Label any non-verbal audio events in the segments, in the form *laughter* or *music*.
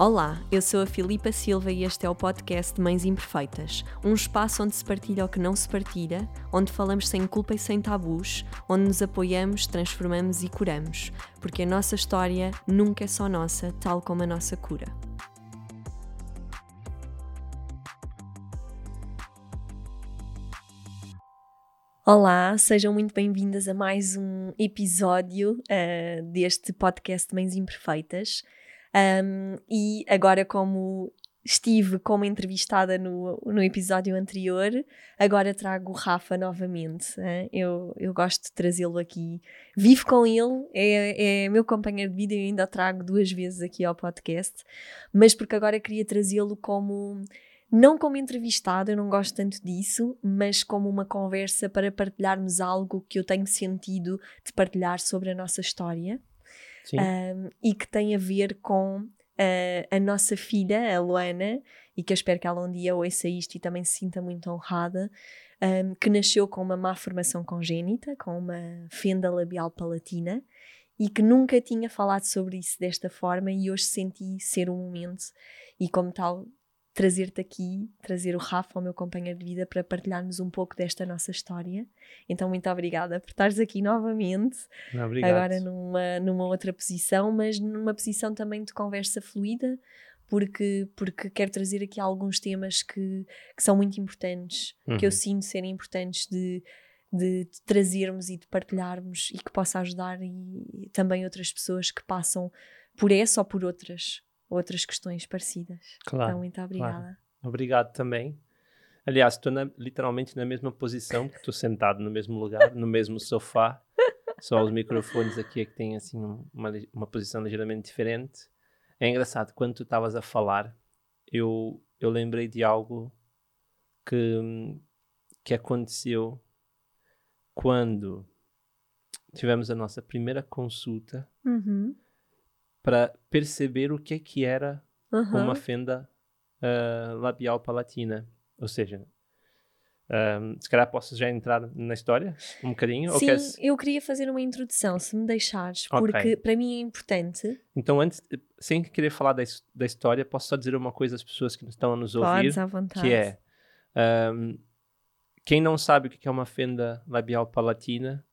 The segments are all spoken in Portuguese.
Olá, eu sou a Filipa Silva e este é o podcast de Mães Imperfeitas, um espaço onde se partilha o que não se partilha, onde falamos sem culpa e sem tabus, onde nos apoiamos, transformamos e curamos, porque a nossa história nunca é só nossa, tal como a nossa cura. Olá, sejam muito bem-vindas a mais um episódio uh, deste podcast Mães Imperfeitas. Um, e agora, como estive como entrevistada no, no episódio anterior, agora trago o Rafa novamente. Eu, eu gosto de trazê-lo aqui. Vivo com ele, é, é meu companheiro de vida e ainda trago duas vezes aqui ao podcast, mas porque agora queria trazê-lo como. Não como entrevistado, eu não gosto tanto disso, mas como uma conversa para partilharmos algo que eu tenho sentido de partilhar sobre a nossa história um, e que tem a ver com uh, a nossa filha, a Luana, e que eu espero que ela um dia ouça isto e também se sinta muito honrada, um, que nasceu com uma má formação congénita, com uma fenda labial palatina, e que nunca tinha falado sobre isso desta forma e hoje senti ser um momento e como tal trazer-te aqui, trazer o Rafa, o meu companheiro de vida, para partilharmos um pouco desta nossa história. Então, muito obrigada por estares aqui novamente. Obrigado. Agora numa, numa outra posição, mas numa posição também de conversa fluida, porque, porque quero trazer aqui alguns temas que, que são muito importantes, uhum. que eu uhum. sinto serem importantes de, de, de, trazermos e de partilharmos e que possa ajudar e, e também outras pessoas que passam por essa ou por outras outras questões parecidas. Claro. Então, muito obrigada. Claro. Obrigado também. Aliás, estou literalmente na mesma posição, estou sentado no mesmo lugar, no mesmo *laughs* sofá. Só os microfones aqui é que têm assim uma, uma posição ligeiramente diferente. É engraçado, quando tu estavas a falar, eu, eu lembrei de algo que, que aconteceu quando tivemos a nossa primeira consulta. Uhum para perceber o que é que era uhum. uma fenda uh, labial palatina. Ou seja, um, se calhar posso já entrar na história um bocadinho? Sim, queres... eu queria fazer uma introdução, se me deixares, porque okay. para mim é importante. Então, antes, sem querer falar da, da história, posso só dizer uma coisa às pessoas que estão a nos ouvir, Podes, à vontade. que é um, quem não sabe o que é uma fenda labial palatina,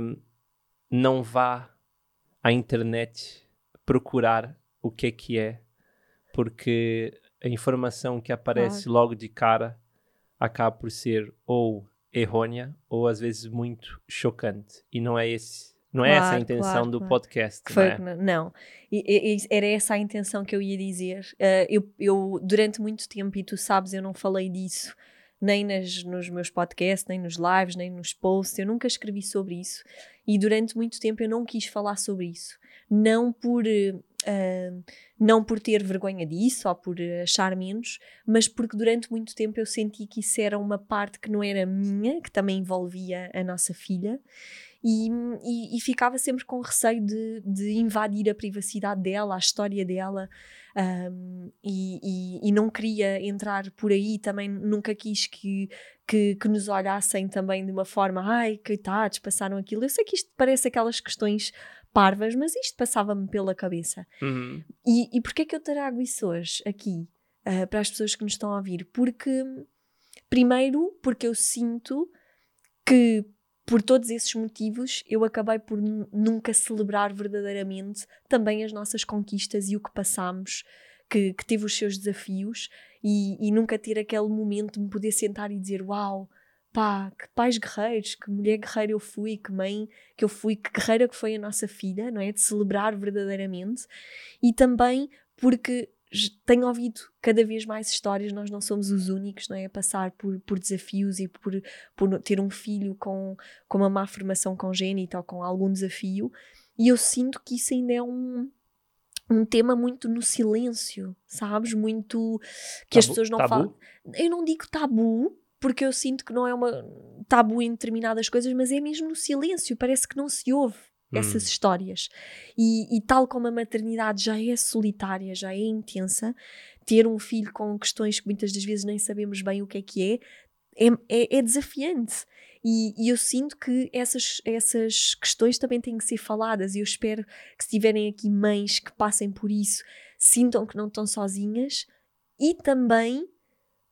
um, não vá à internet procurar o que é que é, porque a informação que aparece claro. logo de cara acaba por ser ou errônea ou às vezes muito chocante. E não é esse. Não é essa a intenção claro, do claro. podcast. Foi, não, é? não. E, e, era essa a intenção que eu ia dizer. Uh, eu, eu, durante muito tempo, e tu sabes, eu não falei disso nem nas, nos meus podcasts, nem nos lives, nem nos posts, eu nunca escrevi sobre isso e durante muito tempo eu não quis falar sobre isso. Não por, uh, não por ter vergonha disso ou por achar menos, mas porque durante muito tempo eu senti que isso era uma parte que não era minha, que também envolvia a nossa filha. E, e, e ficava sempre com receio de, de invadir a privacidade dela, a história dela, um, e, e, não queria entrar por aí, também nunca quis que, que, que, nos olhassem também de uma forma, ai, coitados, passaram aquilo. Eu sei que isto parece aquelas questões parvas, mas isto passava-me pela cabeça. Uhum. E, e porquê é que eu trago isso hoje aqui uh, para as pessoas que nos estão a ouvir? Porque, primeiro, porque eu sinto que por todos esses motivos, eu acabei por nunca celebrar verdadeiramente também as nossas conquistas e o que passamos, que, que teve os seus desafios, e, e, nunca ter aquele momento de me poder sentar e dizer: Uau, pá, que pais guerreiros, que mulher guerreira eu fui, que mãe que eu fui, que guerreira que foi a nossa filha, não é? De celebrar verdadeiramente, e também porque tenho ouvido cada vez mais histórias, nós não somos os únicos não é, a passar por, por desafios e por, por ter um filho com, com uma má formação congénita ou com algum desafio, e eu sinto que isso ainda é um, um tema muito no silêncio, sabes? Muito que tabu, as pessoas não tabu? falam. Eu não digo tabu, porque eu sinto que não é uma tabu em determinadas coisas, mas é mesmo no silêncio, parece que não se ouve essas hum. histórias. E, e, tal como a maternidade já é solitária, já é intensa, ter um filho com questões que muitas das vezes nem sabemos bem o que é que é, é, é, é desafiante. E, e, eu sinto que essas, essas questões também têm que ser faladas. E eu espero que, se tiverem aqui mães que passem por isso, sintam que não estão sozinhas e também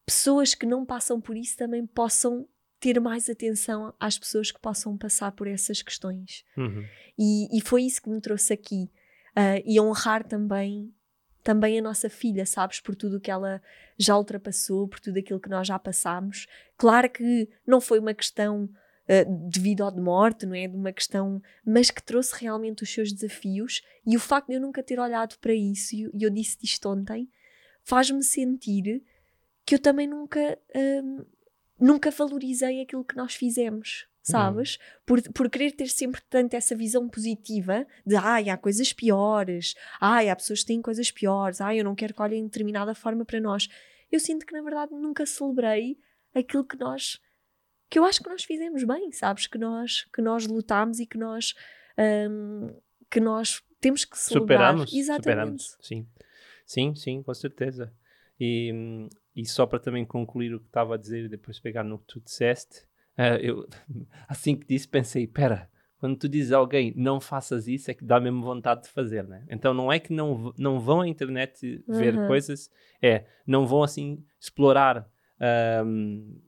pessoas que não passam por isso também possam ter mais atenção às pessoas que possam passar por essas questões. Uhum. E, e, foi isso que me trouxe aqui. Uh, e honrar também também a nossa filha, sabes, por tudo o que ela já ultrapassou, por tudo aquilo que nós já passámos. Claro que não foi uma questão uh, de vida ou de morte, não é? De uma questão, mas que trouxe realmente os seus desafios e o facto de eu nunca ter olhado para isso, e eu disse isto ontem, faz-me sentir que eu também nunca, uh, nunca valorizei aquilo que nós fizemos sabes? Uhum. Por, por querer ter sempre tanto essa visão positiva de ai, há coisas piores, ai, há pessoas que têm coisas piores, ai, eu não quero que olhem de determinada forma para nós. Eu sinto que na verdade nunca celebrei aquilo que nós que eu acho que nós fizemos bem, sabes? Que nós que nós lutámos e que nós um, que nós temos que celebrar. Superamos, Exatamente. Superamos, sim. Sim, sim, com certeza. E, e só para também concluir o que estava a dizer e depois pegar no que tu disseste, Uh, eu, *laughs* assim que disse, pensei, pera, quando tu dizes a alguém não faças isso, é que dá mesmo vontade de fazer, né? Então não é que não, não vão à internet ver uhum. coisas, é, não vão assim explorar um,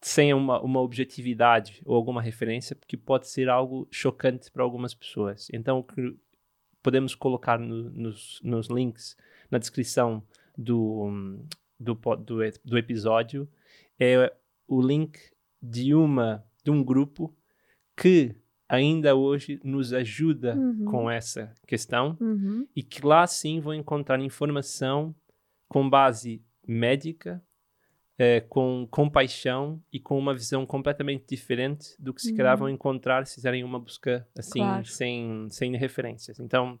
sem uma, uma objetividade ou alguma referência, porque pode ser algo chocante para algumas pessoas. Então podemos colocar no, nos, nos links na descrição do, do, do, do episódio é o link de uma de um grupo que ainda hoje nos ajuda uhum. com essa questão uhum. e que lá sim vão encontrar informação com base médica, é, com compaixão e com uma visão completamente diferente do que se calhar vão uhum. encontrar se fizerem uma busca assim, claro. sem, sem referências. Então,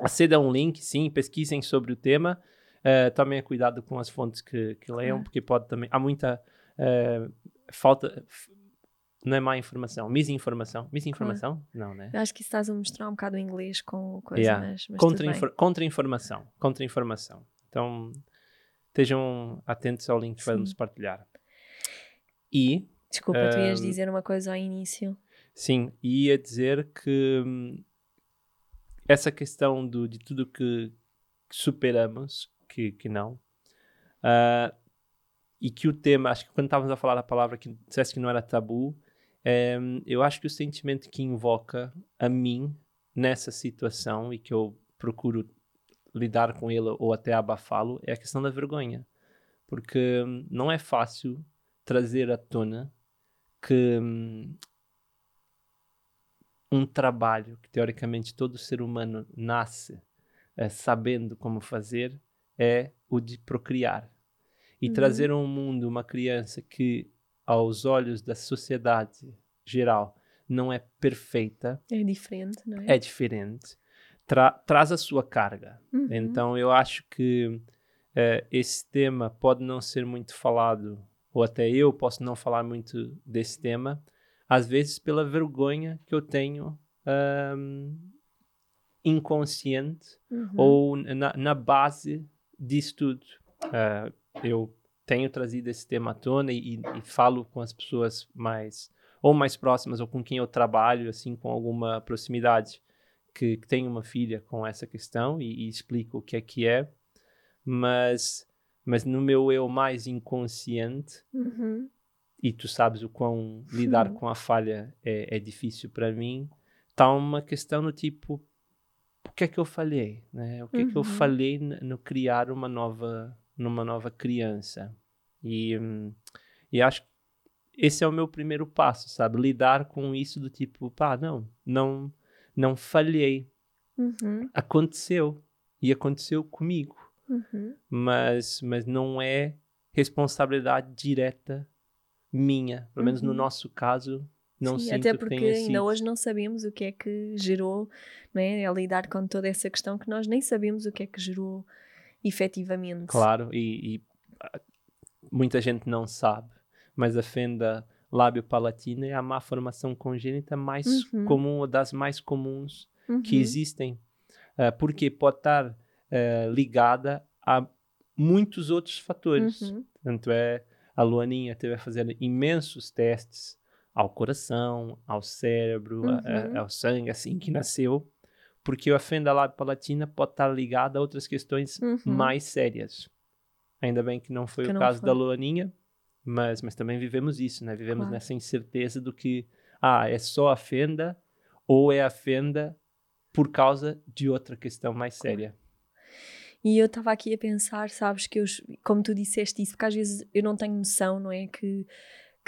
acedam um link, sim, pesquisem sobre o tema, uh, tomem cuidado com as fontes que, que leiam, porque pode também... Há muita... Uh, falta. Não é má informação, misinformação. Misinformação? Não, né? Eu acho que estás a mostrar um bocado o inglês com coisas. Yeah. Mas, mas Contra-informação. Contra Contra-informação. Então, estejam atentos ao link que vamos partilhar. E. Desculpa, um, tu ias dizer uma coisa ao início. Sim, ia dizer que hum, essa questão do, de tudo que, que superamos, que, que não, uh, e que o tema, acho que quando estávamos a falar da palavra que disseste que não era tabu, é, eu acho que o sentimento que invoca a mim nessa situação e que eu procuro lidar com ele ou até abafá-lo é a questão da vergonha. Porque hum, não é fácil trazer à tona que hum, um trabalho que teoricamente todo ser humano nasce é, sabendo como fazer é o de procriar e uhum. trazer ao mundo uma criança que, aos olhos da sociedade geral, não é perfeita. É diferente, não é? É diferente. Tra traz a sua carga. Uhum. Então, eu acho que uh, esse tema pode não ser muito falado, ou até eu posso não falar muito desse tema, às vezes pela vergonha que eu tenho um, inconsciente uhum. ou na, na, base disso tudo. Uh, eu tenho trazido esse tema à tona e, e, falo com as pessoas mais ou mais próximas ou com quem eu trabalho assim com alguma proximidade que, que tem uma filha com essa questão e, e, explico o que é que é mas mas no meu eu mais inconsciente uhum. e tu sabes o quão lidar uhum. com a falha é, é difícil para mim está uma questão do tipo que é que eu falhei né o que uhum. é que eu uhum. falhei no criar uma nova numa nova criança. E, hum, e acho que esse é o meu primeiro passo, sabe? Lidar com isso do tipo, pá, não, não, não falhei. Uhum. Aconteceu. E aconteceu comigo. Uhum. Mas, mas não é responsabilidade direta minha. Pelo menos no uhum. nosso caso, não Sim, até porque ainda sido. hoje não sabemos o que é que gerou, né? A lidar com toda essa questão que nós nem sabemos o que é que gerou efetivamente. Claro, e, e ah, muita gente não sabe, mas a fenda lábio-palatina é a má formação congênita mais uhum. comum, ou das mais comuns uhum. que existem. Uh, porque pode estar uh, ligada a muitos outros fatores. Uhum. Tanto é, a Luaninha teve a fazer imensos testes ao coração, ao cérebro, a, a, uhum. ao sangue, assim que nasceu, porque a fenda lábio-palatina pode estar ligada a outras questões Uhum. mais sérias. Ainda bem que não foi Que o não caso foi. da Luaninha, mas, mas também vivemos isso, né? Vivemos Claro. nessa incerteza do que, ah, é só a fenda ou é a fenda por causa de outra questão mais séria. E eu estava aqui a pensar, sabes, que eu, como tu disseste isso, porque às vezes eu não tenho noção, não é? Que,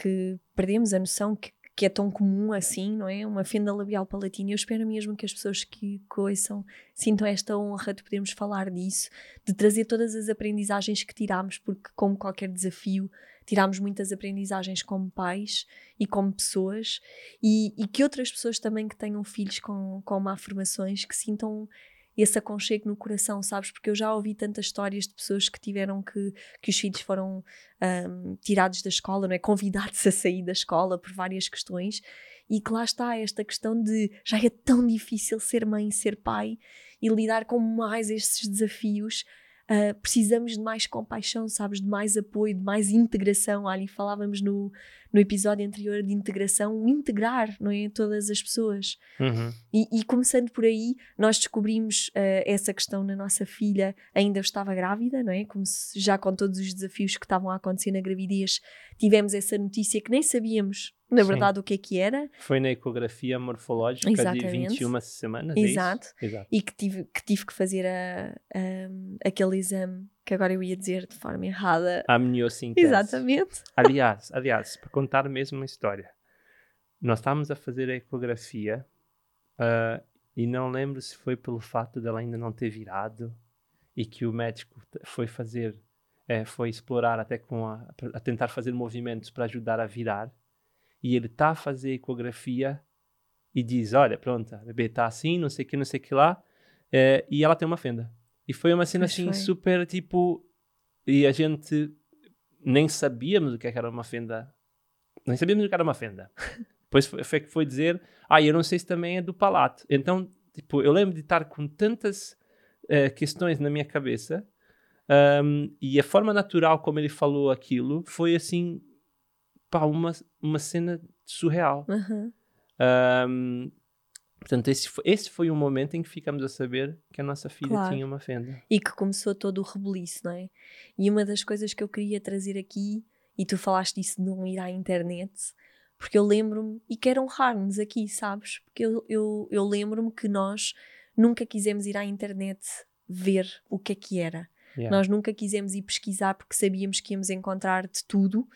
que perdemos a noção que, que é tão comum assim, não é? Uma fenda labial palatina. Eu espero mesmo que as pessoas que ouçam sintam esta honra de podermos falar disso, de trazer todas as aprendizagens que tiramos, porque, como qualquer desafio, tiramos muitas aprendizagens como pais e como pessoas, e, e que outras pessoas também que tenham filhos com, com malformações que sintam esse aconchego no coração, sabes? Porque eu já ouvi tantas histórias de pessoas que tiveram que, que os filhos foram ahm, tirados da escola, não é? Convidados a sair da escola por várias questões e que lá está esta questão de já é tão difícil ser mãe ser pai e lidar com mais estes desafios. ah, precisamos de mais compaixão, sabes? De mais apoio, de mais integração. Ali falávamos no, no episódio anterior de integração, integrar, não é? Todas as pessoas. Uhum. E, e começando por aí, nós descobrimos eh, essa questão na nossa filha, ainda estava grávida, não é? Como se já com todos os desafios que estavam a acontecer na gravidez, tivemos essa notícia que nem sabíamos, na Sim. verdade, o que é que era Foi na ecografia morfológica de Exatamente. 21 semanas, é? Exato. Exato. e que tive que, tive que fazer a, a- aquele exame que agora eu ia dizer de forma errada. A amniocintese. Exatamente. Aliás, aliás, para contar mesmo uma história. Nós estávamos a fazer a ecografia ah, e não lembro se foi pelo fato dela ainda não ter virado e que o médico foi fazer, eh, foi explorar até com a, a tentar fazer movimentos para ajudar a virar. E ele está a fazer a ecografia e diz: Olha, pronto, a bebê está assim, não sei o que, não sei o que lá, eh, e ela tem uma fenda. E foi uma cena assim foi. super tipo. E a gente nem sabíamos o que é era uma fenda. Nem sabíamos o que era uma fenda. *laughs* Depois foi, que foi dizer, ah, eu não sei se também é do palato. Então, tipo, eu lembro de estar com tantas eh, questões na minha cabeça ahm, e a forma natural como ele falou aquilo foi assim, pá, uma, uma cena surreal. Aham. Ahm, portanto, esse foi, esse foi o momento em que ficamos a saber que a nossa filha Claro. tinha uma fenda. e que começou todo o rebuliço, não é? E uma das coisas que eu queria trazer aqui, e tu falaste disso de não ir à internet, porque eu lembro-me, e quero honrar-nos aqui, sabes? Porque eu, eu, eu lembro-me que nós nunca quisemos ir à internet ver o que é que era. Yeah. Nós nunca quisemos ir pesquisar porque sabíamos que íamos encontrar de tudo.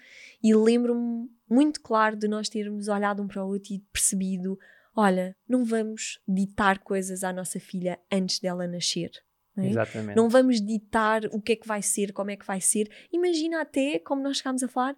E lembro-me muito claro de nós termos olhado um para o outro e percebido: olha, não vamos ditar coisas à nossa filha antes dela nascer. não é? Exatamente. Não vamos ditar o que é que vai ser, como é que vai ser. Imagina até, como nós chegámos a falar,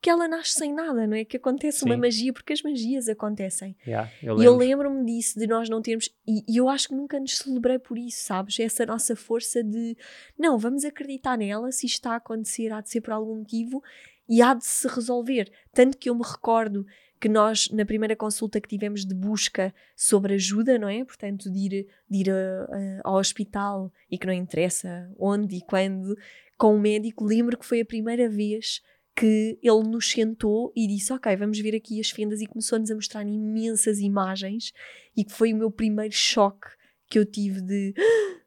que ela nasce sem nada, não é? Que acontece uma Sim. magia, porque as magias acontecem. Yeah, eu E eu lembro. lembro-me disso, de nós não termos. E, e eu acho que nunca nos celebrei por isso, sabes? Essa nossa força de. Não, vamos acreditar nela, se isto está a acontecer, há de ser por algum motivo e há de se resolver. Tanto que eu me recordo que nós, na primeira consulta que tivemos de busca sobre ajuda, não é? Portanto, de ir, de ir a- a- ao hospital e que não interessa onde e quando, com o médico, lembro que foi a primeira vez que ele nos sentou e disse: Ok, vamos ver aqui as fendas, e começou-nos a mostrar imensas imagens, e que foi o meu primeiro choque que eu tive de "Ah,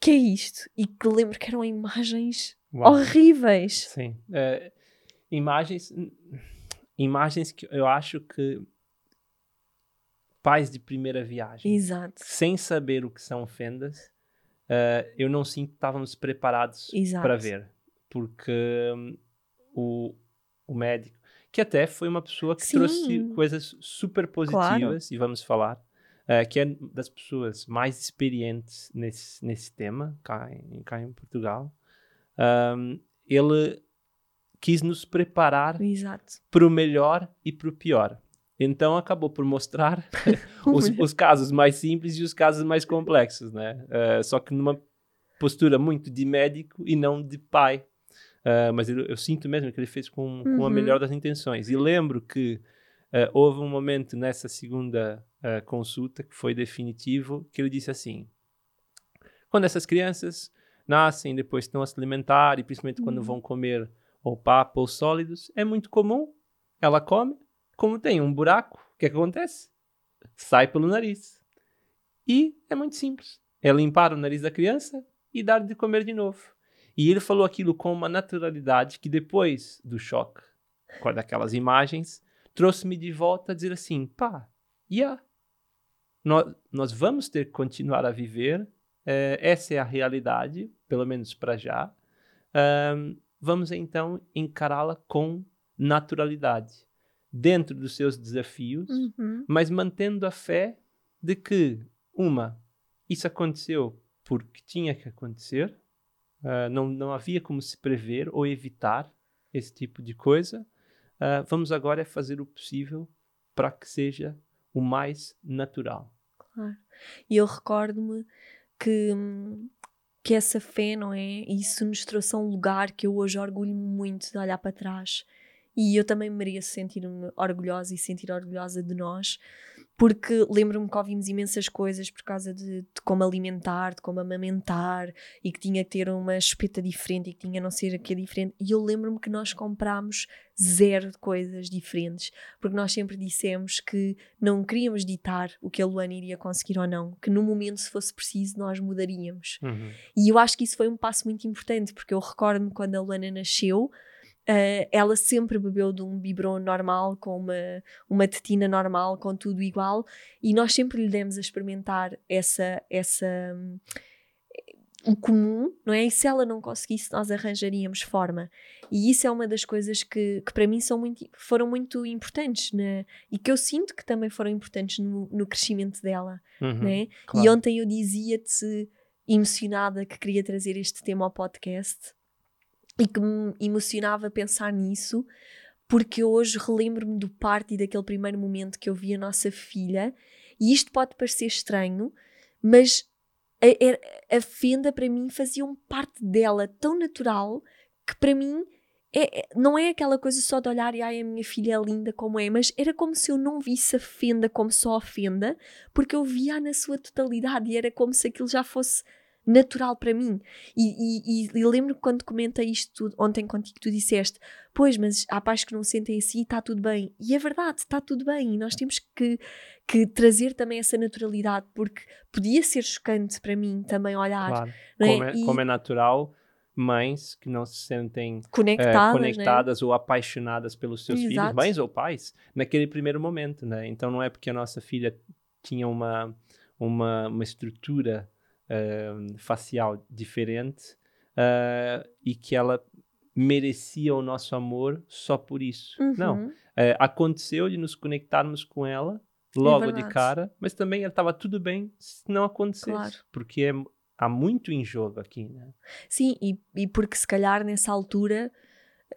que é isto? E que lembro que eram imagens Uau. horríveis. Sim. Eh, imagens, imagens que eu acho que pais de primeira viagem, Exato, sem saber o que são fendas, eh, eu não sinto que estávamos preparados Exato. para ver. Porque hum, o, o médico, que até foi uma pessoa que Sim. trouxe coisas super positivas, e vamos falar, eh, que é das pessoas mais experientes nesse, nesse tema, cá em, cá em Portugal. Hum, ele quis nos preparar exato. para o melhor e para o pior. Então acabou por mostrar *laughs* *laughs* os, os casos mais simples e os casos mais complexos, né? Eh, só que numa postura muito de médico e não de pai. Eh, mas eu, eu sinto mesmo que ele fez com, com a Uhum. melhor das intenções. E lembro que eh, houve um momento nessa segunda consulta que foi definitivo, que ele disse assim: quando essas crianças nascem, depois estão a se alimentar e principalmente quando Uhum. vão comer ou papo ou sólidos, é muito comum. Ela come, como tem um buraco, o que, é que acontece? Sai pelo nariz. E é muito simples. É limpar o nariz da criança e dar de comer de novo. E ele falou aquilo com uma naturalidade que depois do choque, com daquelas imagens, trouxe-me de volta a dizer assim, pá, yeah, nós, nós vamos ter que continuar a viver, é, essa é a realidade, pelo menos para já. Um, vamos então encará-la com naturalidade, dentro dos seus desafios, Uhum. mas mantendo a fé de que, uma, isso aconteceu porque tinha que acontecer, ah, não, não havia como se prever ou evitar esse tipo de coisa. Ah, vamos agora fazer o possível para que seja o mais natural. E eu recordo-me que, hum, que essa fé, não é? Isso nos trouxe a um lugar que eu hoje orgulho muito de olhar para trás. E eu também mereço sentir-me orgulhosa e sentir orgulhosa de nós, porque lembro-me que ouvimos imensas coisas por causa de, de como alimentar, de como amamentar, e que tinha que ter uma espeta diferente e que tinha não ser aqui diferente. E eu lembro-me que nós comprámos zero de coisas diferentes, porque nós sempre dissemos que não queríamos ditar o que a Luana iria conseguir ou não, que no momento, se fosse preciso, nós mudaríamos. Uhum. E eu acho que isso foi um passo muito importante, porque eu recordo-me quando a Luana nasceu, eh, ela sempre bebeu de um biberon normal, com uma, uma tetina normal, com tudo igual, e nós sempre lhe demos a experimentar essa, essa hum, o comum, não é? E se ela não conseguisse, nós arranjaríamos forma. E isso é uma das coisas que, que para mim são muito, foram muito importantes né? e que eu sinto que também foram importantes no, no crescimento dela. Uhum. Né? Claro. E ontem eu dizia-te emocionada que queria trazer este tema ao podcast e que me emocionava pensar nisso, porque hoje relembro-me do parto e daquele primeiro momento que eu vi a nossa filha, e isto pode parecer estranho, mas a, a- a fenda para mim fazia um parte dela tão natural que para mim é- é- não é aquela coisa só de olhar e ai a minha filha é linda como é, mas era como se eu não visse a fenda como só a fenda, porque eu via na sua totalidade e era como se aquilo já fosse natural para mim. E, e, e- lembro quando comentei isto tudo, ontem contigo, tu disseste: Pois, mas há pais que não sentem assim e está tudo bem. E é verdade, está tudo bem. E nós temos que, que trazer também essa naturalidade, porque podia ser chocante para mim também olhar Claro. é? Como, é, E- como é natural, mães que não se sentem eh, conectadas. né? conectadas ou apaixonadas pelos seus filhos, Exato. mães ou pais, naquele primeiro momento, né? Então não é porque a nossa filha tinha uma uma, uma estrutura facial diferente eh, e que ela merecia o nosso amor só por isso. Uhum. Não, Eh, aconteceu de nos conectarmos com ela logo de verdade. cara, mas também estava tudo bem se não acontecesse, Claro. porque é- há muito em jogo aqui, né? Sim, e, e porque se calhar nessa altura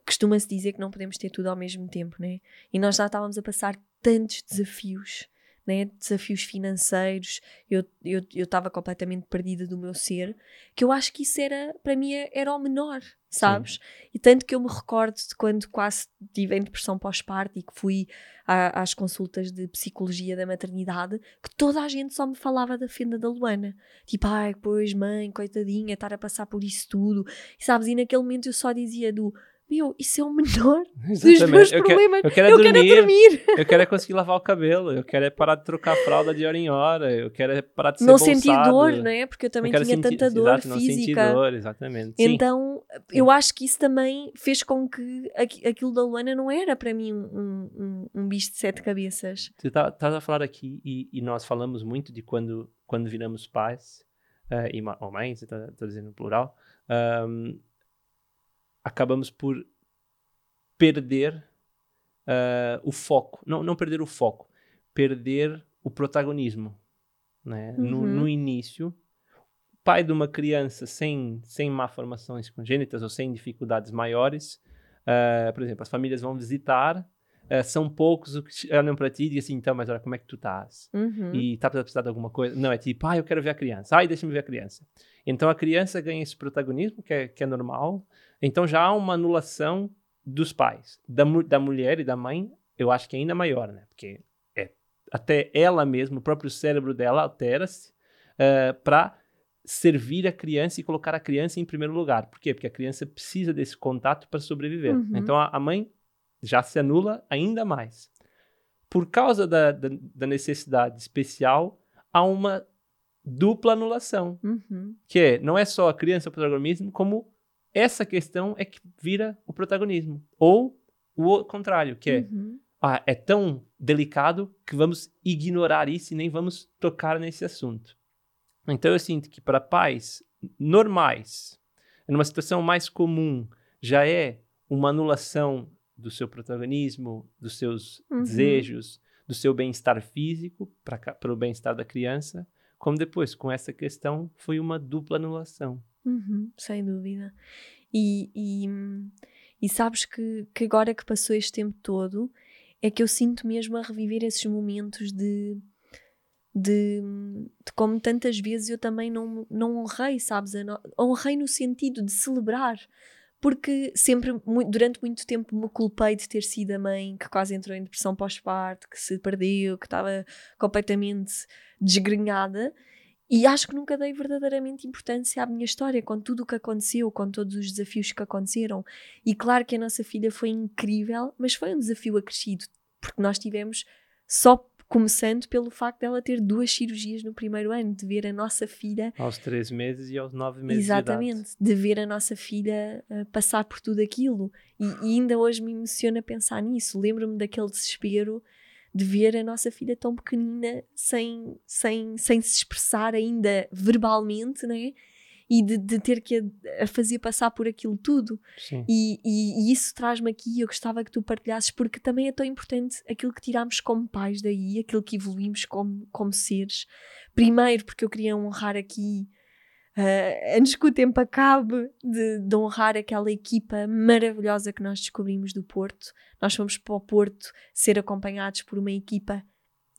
costuma-se dizer que não podemos ter tudo ao mesmo tempo, né? E nós já estávamos a passar tantos desafios, né? Desafios financeiros, eu eu eu estava completamente perdida do meu ser, que eu acho que isso era, para mim, era o menor, sabes? E tanto que eu me recordo de quando quase tive em depressão pós-parto e que fui à- às consultas de psicologia da maternidade, que toda a gente só me falava da fenda da Luana. Tipo, ai, pois mãe, coitadinha, estar a passar por isso tudo. E sabes, e naquele momento eu só dizia do, meu, isso é o menor *laughs* dos meus Eu quero, problemas. eu quero é eu quero é dormir, dormir. *laughs* eu quero é conseguir lavar o cabelo, eu quero é parar de trocar a fralda de hora em hora, eu quero é parar de ser Não sentir dor, não é? Porque eu eu também quero tinha tanta dor exato, não física. dor, exatamente. Sim. Então, eu acho que isso também fez com que aqui- aquilo da Luana não era para mim um, um, um bicho de sete cabeças. Tu tá- estás a falar aqui e, e nós falamos muito de quando, quando viramos pais, eh, e ou mães, estou dizendo no plural, ahm, acabamos por perder ah, o foco. Não, não perder o foco, perder o protagonismo. Né? No, Uhum. no início, pai de uma criança sem, sem má formações congênitas ou sem dificuldades maiores, ah, por exemplo, as famílias vão visitar, ah, são poucos os que olham para ti e dizem assim, então, mas olha, como é que tu estás? Uhum. E está a precisar de alguma coisa? Não, é tipo, ah, eu quero ver a criança. Ai, deixa-me ver a criança. Então a criança ganha esse protagonismo, que é, que é normal. Então já há uma anulação dos pais. Da, da mulher e da mãe, eu acho que é ainda maior, né? Porque é, até ela mesma, o próprio cérebro dela altera-se para servir a criança e colocar a criança em primeiro lugar. Por quê? Porque a criança precisa desse contato para sobreviver. Uhum. Então a, a mãe já se anula ainda mais. Por causa da, da, da necessidade especial, há uma dupla anulação. Uhum. Que é, não é só a criança o protagonismo, como essa questão é que vira o protagonismo. Ou o contrário, que é, Uhum. ah, é tão delicado que vamos ignorar isso e nem vamos tocar nesse assunto. Então eu sinto que para pais normais, numa situação mais comum, já é uma anulação do seu protagonismo, dos seus Uhum. desejos, do seu bem-estar físico para o bem-estar da criança, como depois, com essa questão, foi uma dupla anulação. Uhum, sem dúvida. E, e, e sabes que, que agora que passou este tempo todo, é que eu sinto mesmo a reviver esses momentos de, de, de como tantas vezes eu também não, não honrei, sabes? Honrei no sentido de celebrar. Porque sempre, durante muito tempo, me culpei de ter sido a mãe que quase entrou em depressão pós-parto, que se perdeu, que estava completamente desgrenhada. E acho que nunca dei verdadeiramente importância à minha história, com tudo o que aconteceu, com todos os desafios que aconteceram. E claro que a nossa filha foi incrível, mas foi um desafio acrescido, porque nós tivemos só começando pelo facto dela ter duas cirurgias no primeiro ano, de ver a nossa filha Aos três meses e aos nove meses Exatamente, de ver a nossa filha uh, passar por tudo aquilo. E, e ainda hoje me emociona pensar nisso. Lembro-me daquele desespero de ver a nossa filha tão pequenina, sem, sem, sem se expressar ainda verbalmente, né? E de, de ter que a, a fazer passar por aquilo tudo. E, e- e isso traz-me aqui, eu gostava que tu partilhasses, porque também é tão importante aquilo que tiramos como pais daí, aquilo que evoluímos como, como seres. Primeiro, porque eu queria honrar aqui, ah, antes que o tempo acabe, de, de honrar aquela equipa maravilhosa que nós descobrimos do Porto. Nós fomos para o Porto ser acompanhados por uma equipa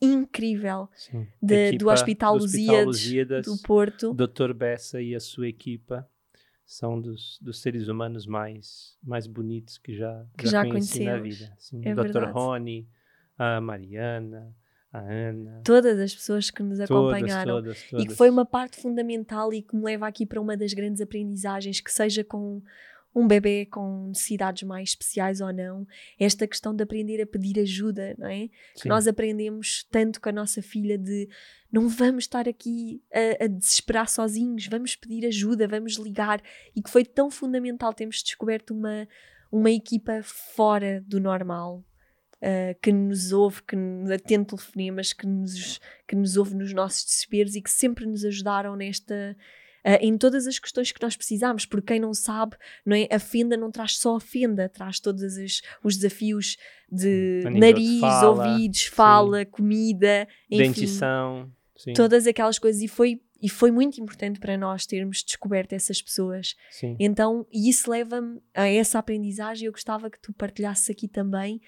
incrível de- Equipa do Hospital Lusíadas, Lusíadas, do Porto. Dr. Bessa e a sua equipa são dos, dos seres humanos mais, mais bonitos que já, Que já conheci na vida. Sim, É o Dr. Rony, a Mariana, a Ana. Todas as pessoas que nos Todas, acompanharam. todas, E todas. que foi uma parte fundamental e que me leva aqui para uma das grandes aprendizagens, que seja com um bebê com necessidades mais especiais ou não, esta questão de aprender a pedir ajuda, não é? Que nós aprendemos tanto com a nossa filha de não vamos estar aqui a, a desesperar sozinhos, vamos pedir ajuda, vamos ligar, e que foi tão fundamental termos descoberto uma, uma equipa fora do normal. uh, que nos ouve, que nos atende telefonemas, que nos, que nos ouve nos nossos desesperos e que sempre nos ajudaram nesta. Uh, em todas as questões que nós precisamos, porque quem não sabe, não é? a fenda não traz só a fenda, traz todos as- os desafios de nível de nariz, fala, ouvidos, fala, comida, enfim, Dentição. Sim, todas aquelas coisas. E foi, e foi muito importante para nós termos descoberto essas pessoas. sim. Então, e isso leva-me a essa aprendizagem. Eu gostava que tu partilhasses aqui também,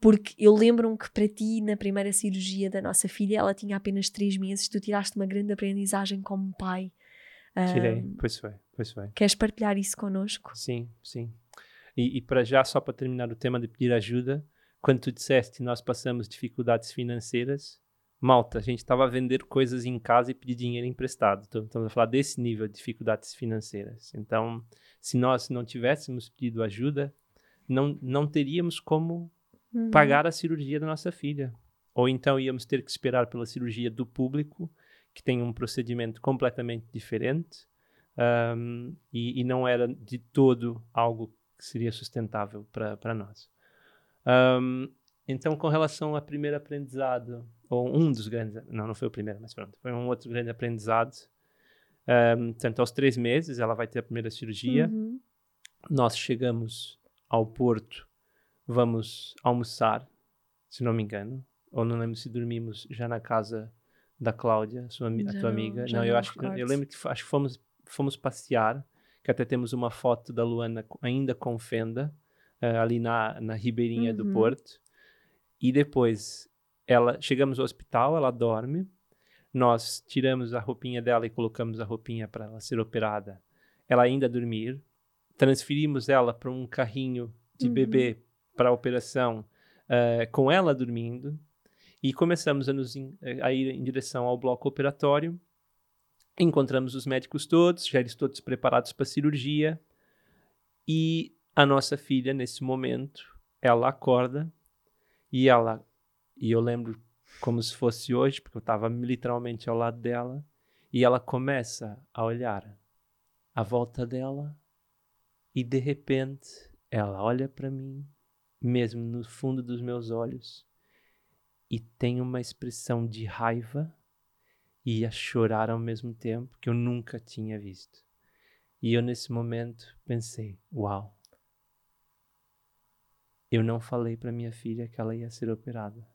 porque eu lembro-me que para ti, na primeira cirurgia da nossa filha, ela tinha apenas três meses, tu tiraste uma grande aprendizagem como pai. Tirei. Ahm, Pois foi, pois foi. queres partilhar isso connosco? Sim, sim. E, e para já, só para terminar o tema de pedir ajuda, quando tu disseste que nós passamos dificuldades financeiras, malta, a gente estava a vender coisas em casa e pedir dinheiro emprestado. Então, estamos a falar desse nível de dificuldades financeiras. Então, se nós não tivéssemos pedido ajuda, não, não teríamos como Uhum. pagar a cirurgia da nossa filha. Ou então íamos ter que esperar pela cirurgia do público, que tem um procedimento completamente diferente ahm, e, e não era de todo algo que seria sustentável para nós. Ahm, então, com relação ao primeiro aprendizado, ou um dos grandes, não, não foi o primeiro, mas pronto, foi um outro grande aprendizado. portanto, aos três meses ela vai ter a primeira cirurgia Uhum. nós chegamos ao Porto, vamos almoçar, se não me engano, ou não lembro se dormimos já na casa da Cláudia, a, sua, a Já tua não- amiga. já Não, eu não acho que eu lembro que acho que fomos fomos passear, que até temos uma foto da Luana ainda com fenda eh, ali na na ribeirinha do Uhum. Porto. E depois ela chegamos ao hospital, ela dorme. Nós tiramos a roupinha dela e colocamos a roupinha para ela ser operada. Ela ainda dormir. Transferimos ela para um carrinho de Uhum. bebê para a operação eh, com ela dormindo. E começamos a, nos in- a ir em direção ao bloco operatório. Encontramos os médicos todos, já eles todos preparados para a cirurgia. E a nossa filha, nesse momento, ela acorda e ela. E eu lembro como se fosse hoje, porque eu estava literalmente ao lado dela. E ela começa a olhar à volta dela e de repente ela olha para mim, mesmo no fundo dos meus olhos, e tem uma expressão de raiva e a chorar ao mesmo tempo que eu nunca tinha visto. E eu nesse momento pensei: uau, eu não falei para minha filha que ela ia ser operada.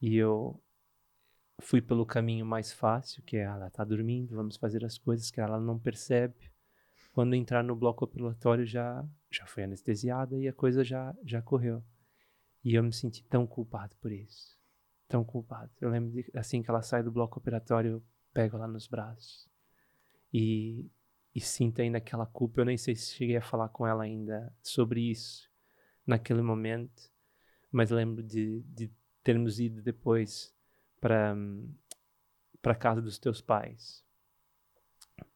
E eu fui pelo caminho mais fácil, que é ela está dormindo, vamos fazer as coisas que ela não percebe. Quando entrar no bloco operatório já já foi anestesiada e a coisa já já correu. E eu me senti tão culpado por isso. Tão culpado. Eu lembro de, assim que ela sai do bloco operatório, eu pego ela nos braços. E, e sinto ainda aquela culpa. Eu nem sei se cheguei a falar com ela ainda sobre isso naquele momento, mas lembro de, de termos ido depois para para casa dos teus pais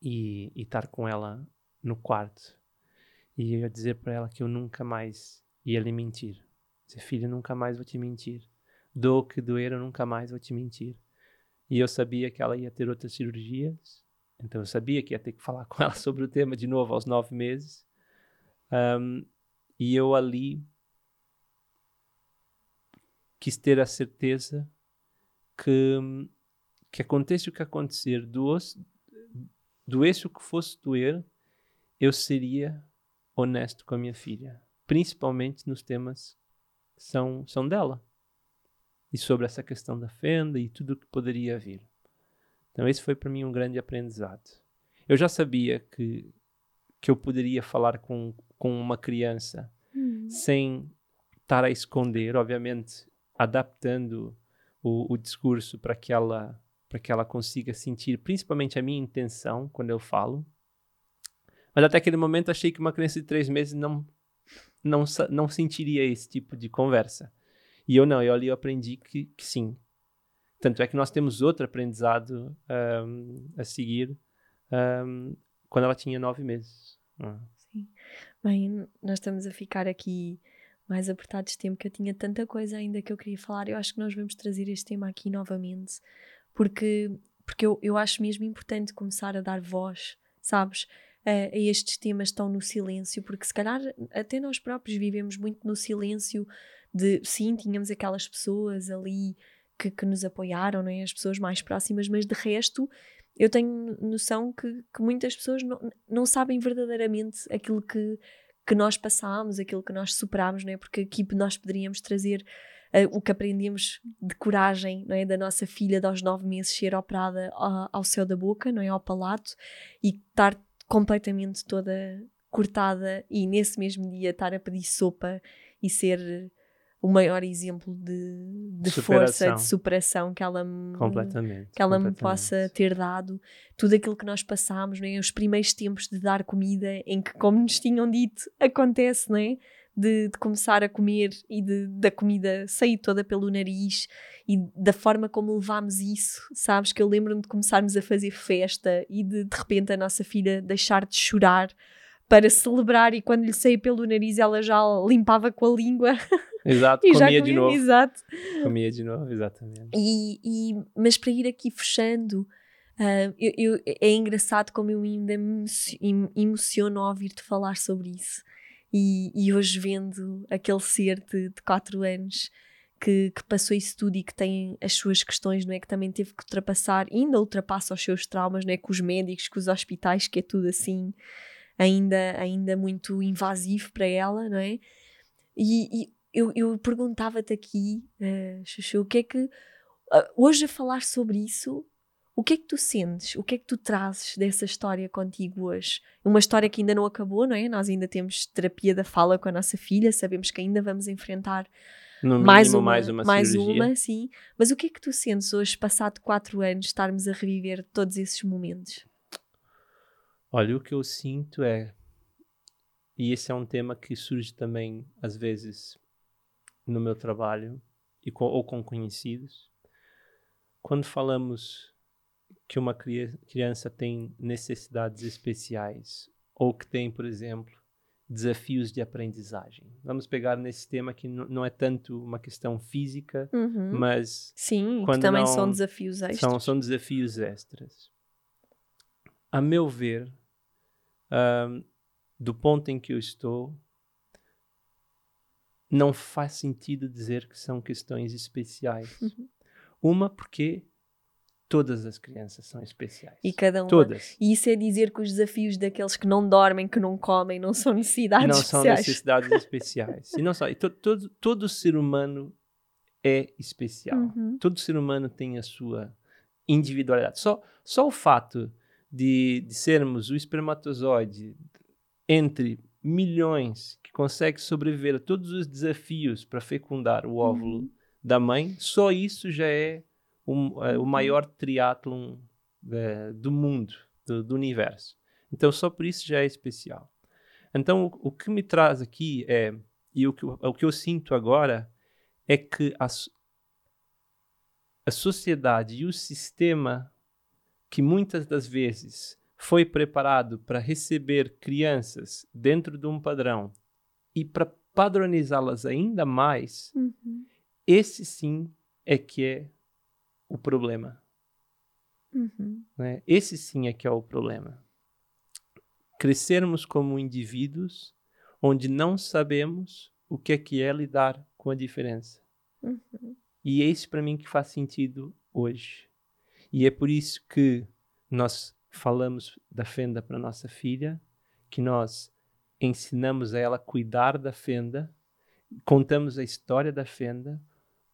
e, estar com ela no quarto e eu dizer para ela que eu nunca mais ia lhe mentir. Dizer, filha, nunca mais vou te mentir. Do que doer, eu nunca mais vou te mentir. E eu sabia que ela ia ter outras cirurgias, então eu sabia que ia ter que falar *laughs* com ela sobre o tema de novo aos nove meses. Um, e eu ali quis ter a certeza que, que aconteça o que acontecer, doesse, doesse o que fosse doer, eu seria honesto com a minha filha, principalmente nos temas são, são dela e sobre essa questão da fenda e tudo o que poderia vir. Então, esse foi para mim um grande aprendizado. Eu já sabia que, que eu poderia falar com, com uma criança hum. sem estar a esconder, obviamente, adaptando o, o discurso para que ela para que ela consiga sentir principalmente a minha intenção quando eu falo. Mas até aquele momento achei que uma criança de três meses não não não sentiria esse tipo de conversa. E eu não, eu ali eu aprendi que, que sim. Tanto é que nós temos outro aprendizado um, a seguir um, quando ela tinha nove meses. Ah. Sim. Bem, nós estamos a ficar aqui mais apertados de tempo, que eu tinha tanta coisa ainda que eu queria falar. Eu acho que nós vamos trazer este tema aqui novamente, porque, porque eu, eu acho mesmo importante começar a dar voz, sabes? A, a estes temas estão no silêncio, porque se calhar até nós próprios vivemos muito no silêncio de sim, tínhamos aquelas pessoas ali que, que nos apoiaram, não é? as pessoas mais próximas, mas de resto eu tenho noção que, que muitas pessoas não, não sabem verdadeiramente aquilo que que nós passámos, aquilo que nós superámos, não é? Porque aqui nós poderíamos trazer uh, o que aprendemos de coragem, não é? Da nossa filha de aos nove meses ser operada ao, ao céu da boca, não é? Ao palato e estar completamente toda cortada e nesse mesmo dia estar a pedir sopa e ser o maior exemplo de, de força, de superação que ela, me, completamente, que ela completamente. me possa ter dado. Tudo aquilo que nós passámos, não é? os primeiros tempos de dar comida, em que, como nos tinham dito, acontece, não é? De, de, começar a comer e de, da comida sair toda pelo nariz e da forma como levámos isso, sabes? Que eu lembro-me de começarmos a fazer festa e de de repente a nossa filha deixar de chorar para celebrar e quando lhe saía pelo nariz ela já limpava com a língua. *laughs* Exato, *laughs* comia, comia de novo. Exato. Comia de novo, exatamente. E, e, mas para ir aqui fechando, uh, eu, eu, é engraçado como eu ainda me emociono ao ouvir-te falar sobre isso. E, e, hoje vendo aquele ser de, de 4 anos que, que, passou isso tudo e que tem as suas questões, não é? Que também teve que ultrapassar, ainda ultrapassa os seus traumas, não é? Com os médicos, com os hospitais, que é tudo assim ainda, ainda muito invasivo para ela, não é? E, e eu, eu perguntava-te aqui, uh, Chuchu, o que é que. Uh, hoje a falar sobre isso, o que é que tu sentes? O que é que tu trazes dessa história contigo hoje? Uma história que ainda não acabou, não é? Nós ainda temos terapia da fala com a nossa filha, sabemos que ainda vamos enfrentar no mais uma, mais uma, mais uma, sim. Mas o que é que tu sentes hoje, passado quatro anos, estarmos a reviver todos esses momentos? Olha, o que eu sinto é, e esse é um tema que surge também às vezes no meu trabalho e com, ou com conhecidos, quando falamos que uma criança tem necessidades especiais ou que tem, por exemplo, desafios de aprendizagem. Vamos pegar nesse tema que não é tanto uma questão física, uhum. mas sim, quando também não, são desafios extras. São, são desafios extras. a meu ver, um, do ponto em que eu estou, não faz sentido dizer que são questões especiais. Uhum. Uma, porque todas as crianças são especiais. E cada uma. Todas. E isso é dizer que os desafios daqueles que não dormem, que não comem, não são necessidades não são especiais. necessidades especiais. E não só. E to, todo, todo ser humano é especial. Uhum. Todo ser humano tem a sua individualidade. Só, só o fato de, de sermos o espermatozoide entre milhões que consegue sobreviver a todos os desafios para fecundar o óvulo Uhum. da mãe, só isso já é um, é, o maior triatlon eh, do mundo, do, do universo. Então, só por isso já é especial. Então, o, o que me traz aqui é, e o que, eu- o que eu sinto agora, é que a, a sociedade e o sistema que muitas das vezes foi preparado para receber crianças dentro de um padrão e para padronizá-las ainda mais, Uhum. esse sim é que é o problema. Uhum. né? Esse sim é que é o problema. Crescermos como indivíduos onde não sabemos o que é que é lidar com a diferença. Uhum. E é isso para mim que faz sentido hoje. E é por isso que nós falamos da fenda para nossa filha, que nós ensinamos a ela a cuidar da fenda, contamos a história da fenda,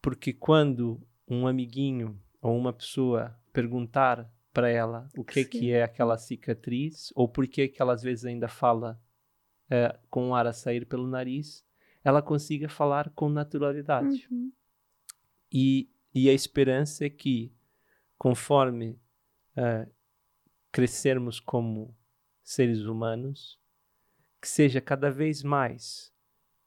porque quando um amiguinho ou uma pessoa perguntar para ela o que, é que é aquela cicatriz, ou por que que ela às vezes ainda fala eh, com o ar a sair pelo nariz, ela consiga falar com naturalidade. Uhum. E, e a esperança é que, conforme ah, crescermos como seres humanos, que seja cada vez mais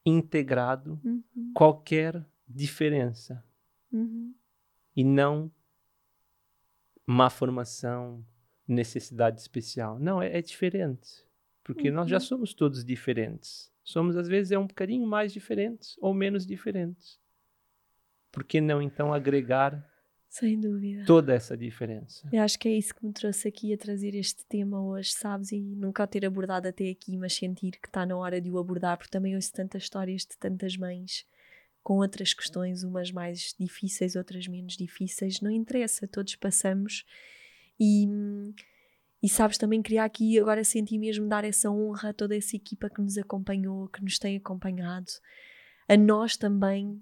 integrado Uhum. qualquer diferença Uhum. e não má formação, necessidade especial. Não, é, é diferente. Porque nós já Uhum. somos todos diferentes. Somos, às vezes, é um bocadinho mais diferentes ou menos diferentes. Por que não, então, agregar Sem dúvida. toda essa diferença? Eu acho que é isso que me trouxe aqui a trazer este tema hoje, sabes? E nunca ter abordado até aqui, mas sentir que está na hora de o abordar, porque também ouço tantas histórias de tantas mães com outras questões, umas mais difíceis, outras menos difíceis. Não interessa, todos passamos. E, e sabes, também queria aqui agora sentir mesmo dar essa honra a toda essa equipa que nos acompanhou, que nos tem acompanhado, a nós também,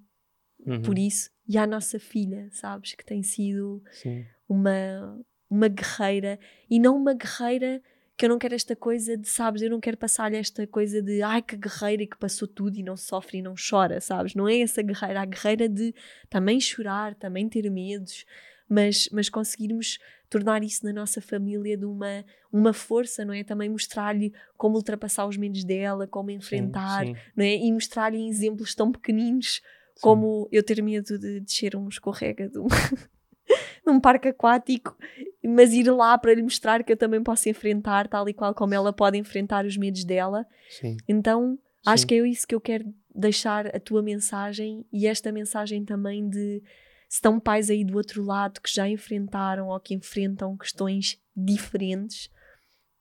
Uhum, por isso, e à nossa filha, sabes? Que tem sido Sim, uma, uma guerreira e não uma guerreira que eu não quero esta coisa de, sabes, eu não quero passar-lhe esta coisa de ai que guerreira e que passou tudo e não sofre e não chora, sabes? Não é essa guerreira, a guerreira de também chorar, também ter medos, mas, mas conseguirmos tornar isso na nossa família de uma, uma força, não é? Também mostrar-lhe como ultrapassar os medos dela, como enfrentar, sim, não é? E mostrar-lhe em exemplos tão pequeninos sim. como eu ter medo de descer um escorrega de um, *laughs* num parque aquático, mas ir lá para lhe mostrar que eu também posso enfrentar, tal e qual como ela pode enfrentar os medos dela. Sim, Então, acho sim. que é isso que eu quero deixar a tua mensagem e esta mensagem também de se estão pais aí do outro lado que já enfrentaram ou que enfrentam questões diferentes,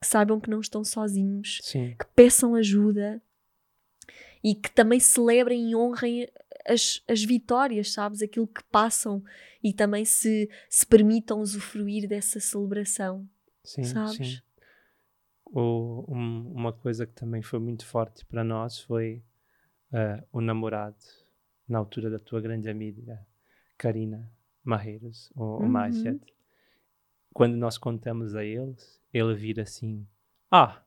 que saibam que não estão sozinhos, Sim, que peçam ajuda e que também celebrem e honrem as, as vitórias, sabes? Aquilo que passam e também se, se permitam usufruir dessa celebração, sim, sabes? sim. O, um- uma coisa que também foi muito forte para nós foi ah, o namorado, na altura da tua grande amiga, Karina Marreiros, ou, ou Uhum. Majed. Quando nós contamos a eles, ele vira assim: Ah,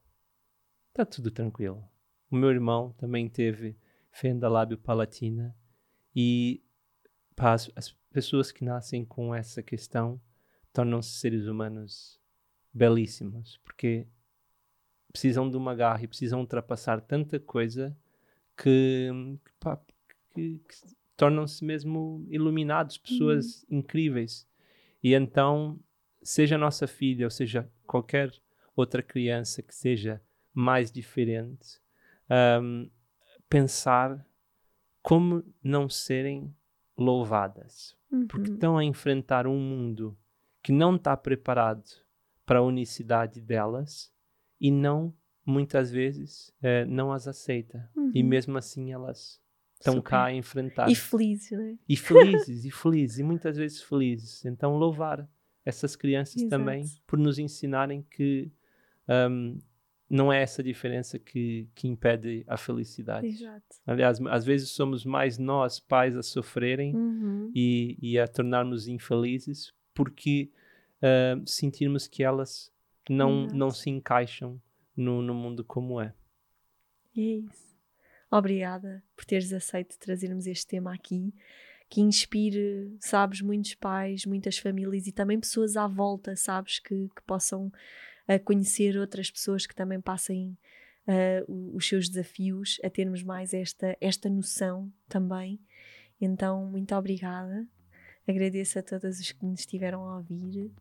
está tudo tranquilo. O meu irmão também teve fenda lábio palatina e pá, as, as pessoas que nascem com essa questão tornam-se seres humanos belíssimos, porque precisam de uma garra e precisam ultrapassar tanta coisa que, que, que- que tornam-se mesmo iluminados, pessoas incríveis. E então, seja nossa filha ou seja qualquer outra criança que seja mais diferente, ahm, pensar como não serem louvadas, porque Uhum. estão a enfrentar um mundo que não está preparado para a unicidade delas e não, muitas vezes, eh, não as aceita. E Uhum. mesmo assim elas estão Super. cá a enfrentar. E felizes, não é? E felizes, *laughs* e felizes, e muitas vezes felizes. Então, louvar essas crianças Exato. também por nos ensinarem que hum, não é essa diferença que, que impede a felicidade. Exato. Aliás, às vezes somos mais nós, pais, a sofrerem Uhum. e, e a tornarmos infelizes porque hum, sentirmos que elas não, Exato. não se encaixam no, no mundo como é. E é isso. Obrigada por teres aceito trazermos este tema aqui, que inspire, sabes, muitos pais, muitas famílias e também pessoas à volta, sabes, que, que possam ah, conhecer outras pessoas que também passem o- os seus desafios, a termos mais esta, esta noção também. Então, muito obrigada. Agradeço a todos os que nos estiveram a ouvir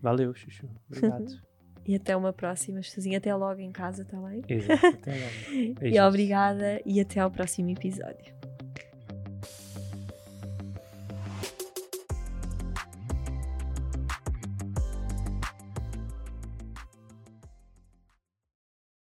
Valeu, Chuchu. Obrigado. *laughs* e até uma próxima, sozinha. Até logo em casa, está bem? Exato. Até logo. *laughs* E obrigada e até ao próximo episódio.